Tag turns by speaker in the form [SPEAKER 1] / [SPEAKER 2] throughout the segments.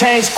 [SPEAKER 1] thing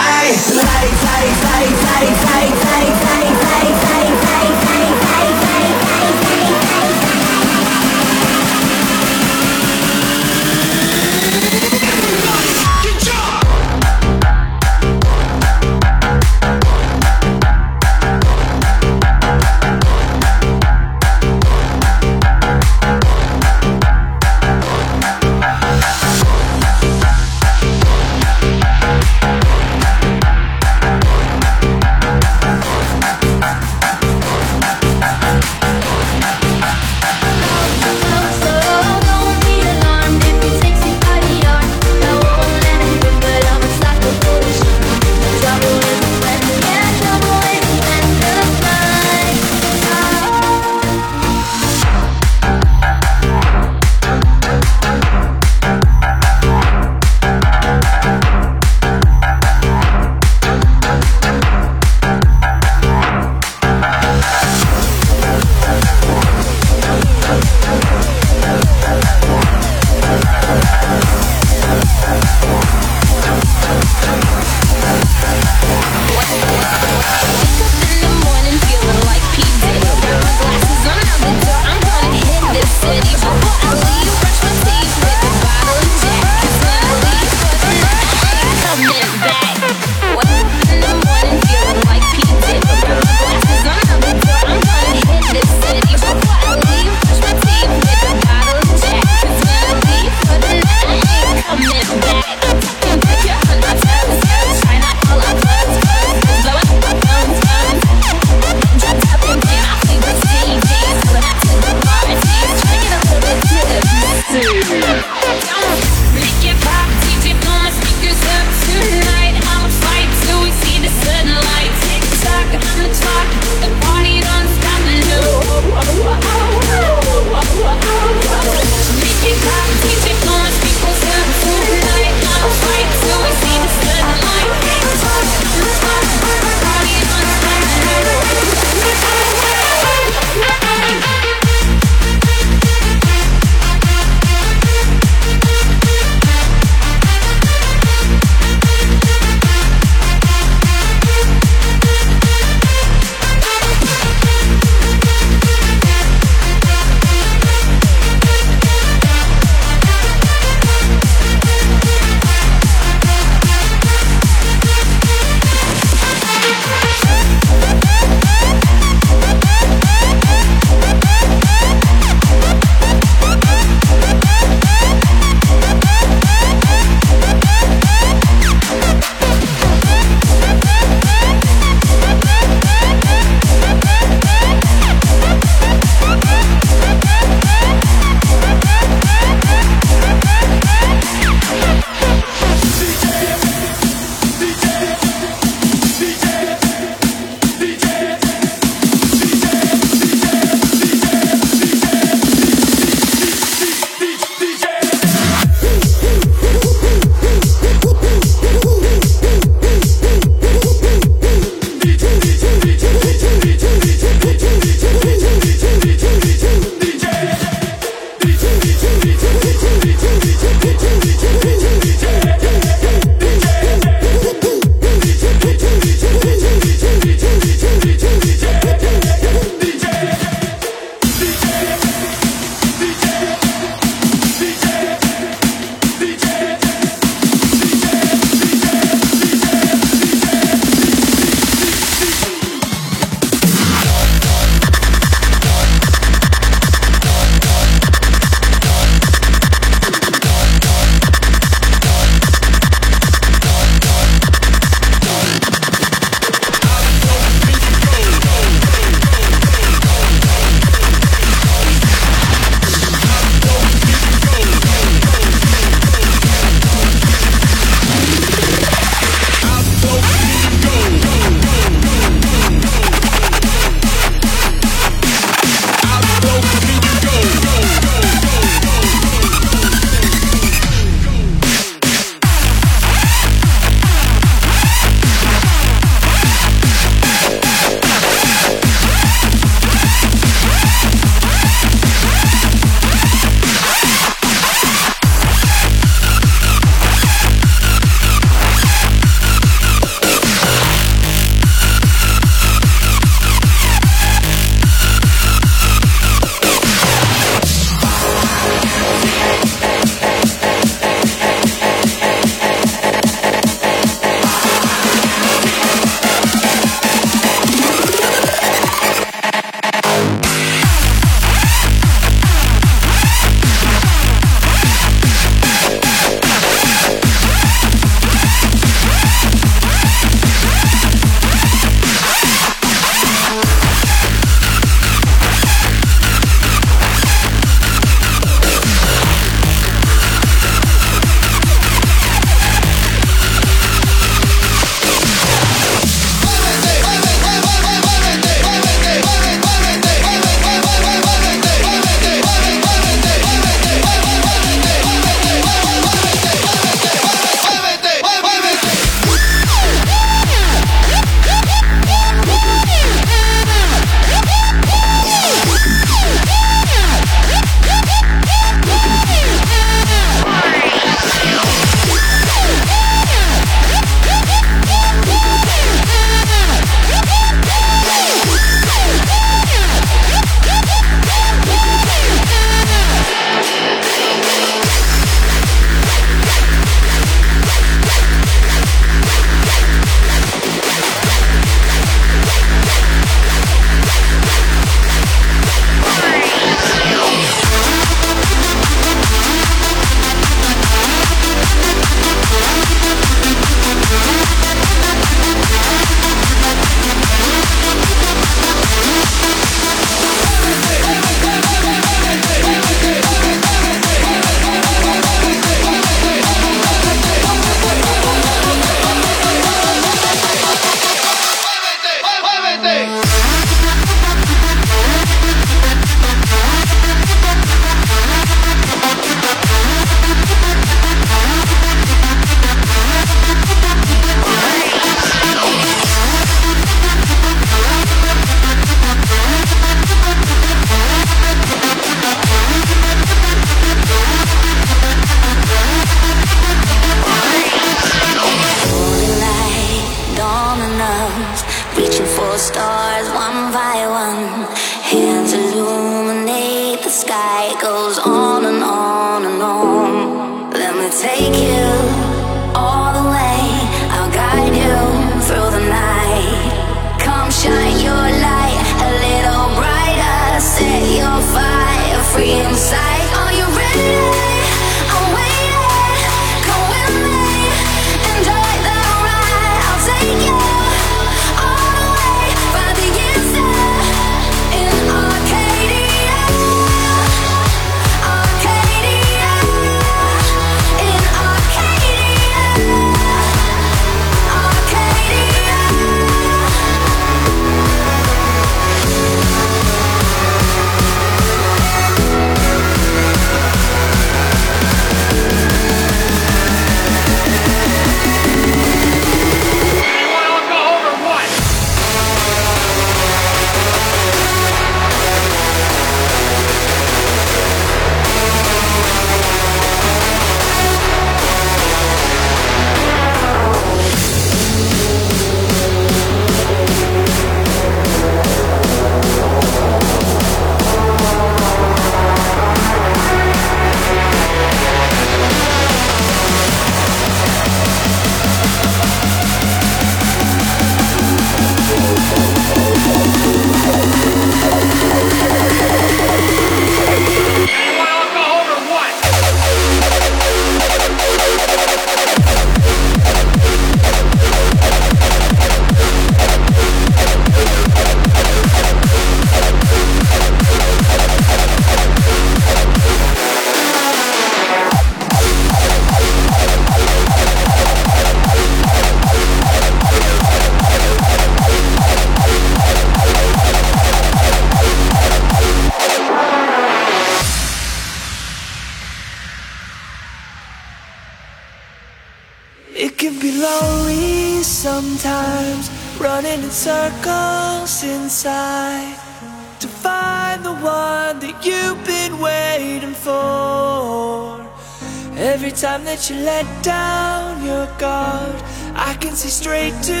[SPEAKER 1] that
[SPEAKER 2] you let down your guard. I can see straight to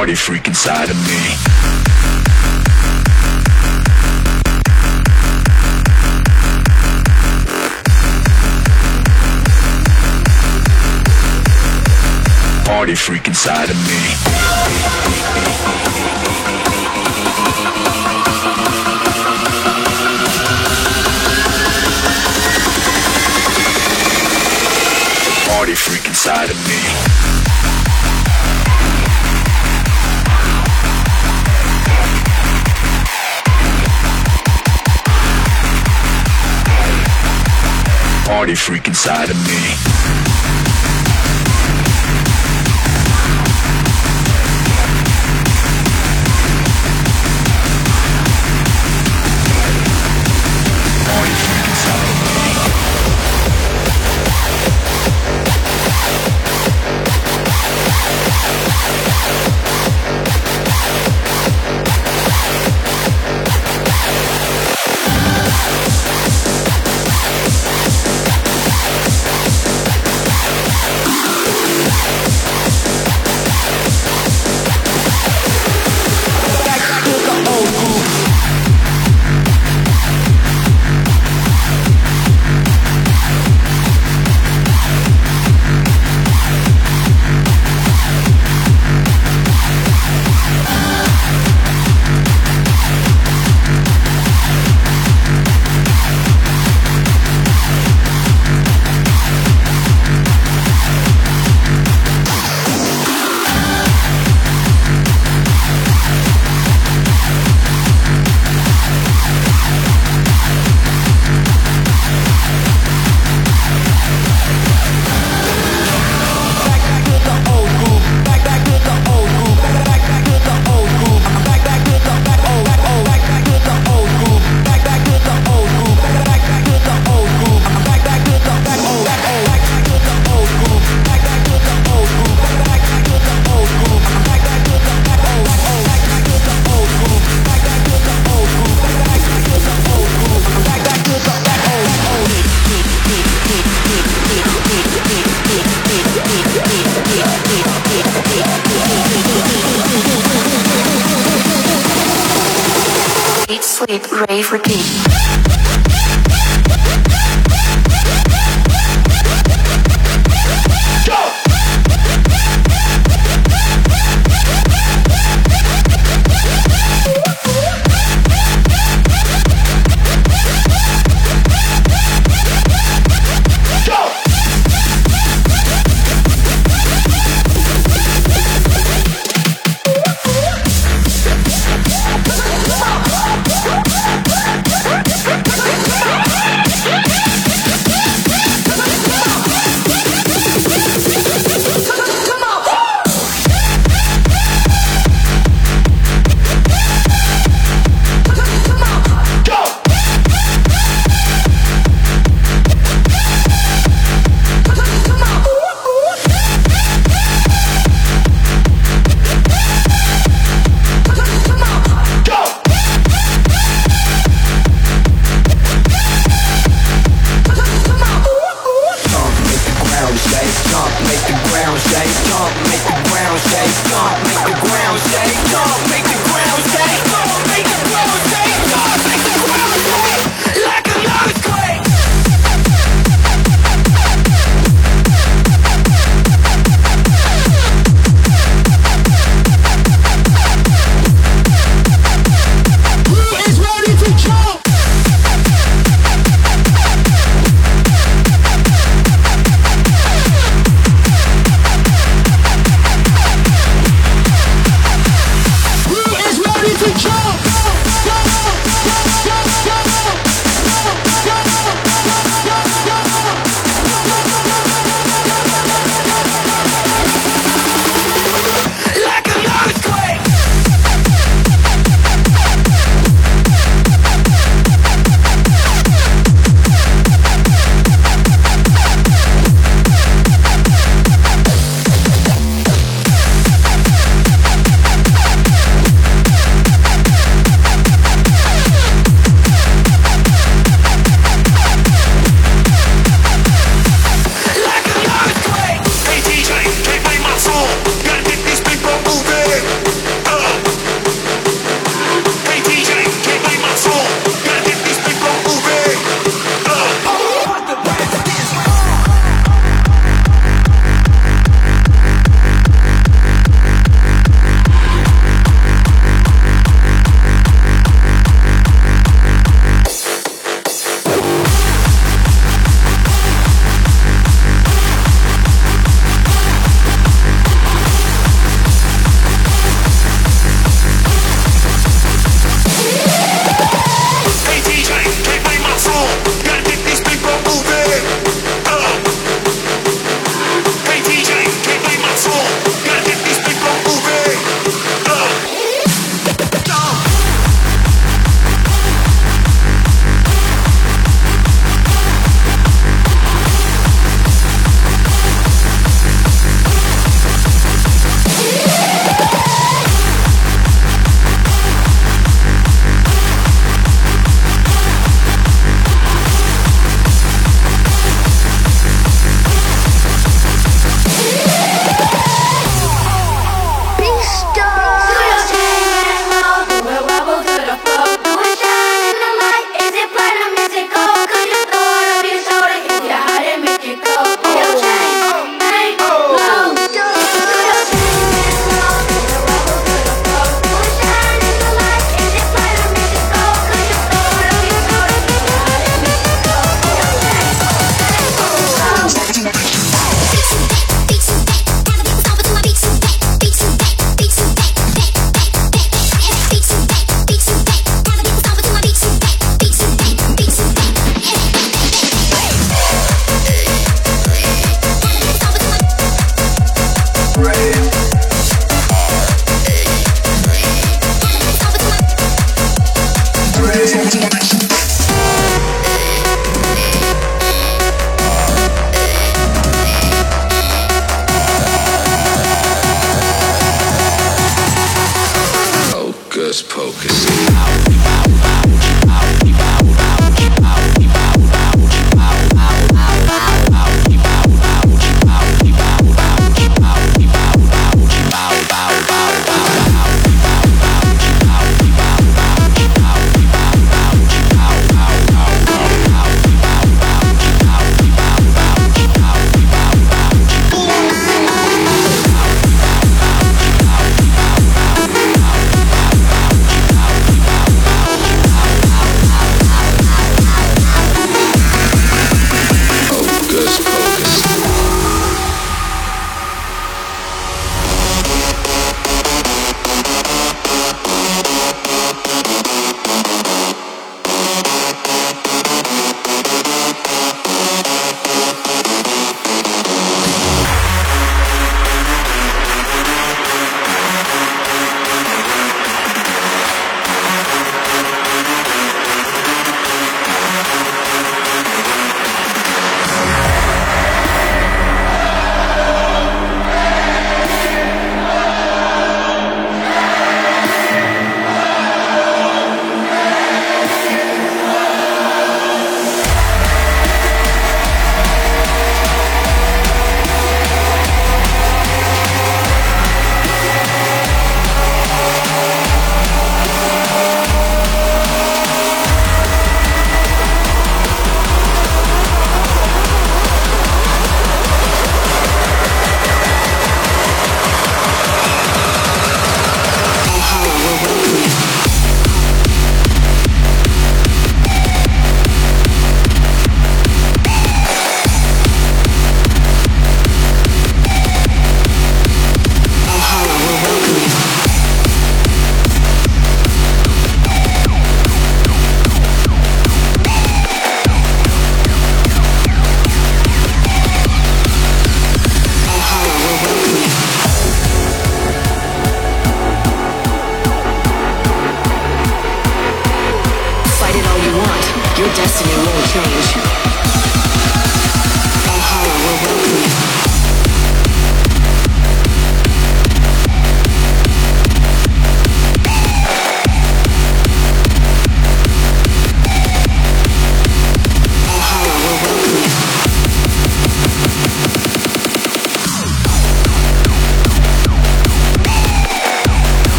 [SPEAKER 3] party freak inside of me. party freak inside of me. Party freak inside of me. party freak inside of me.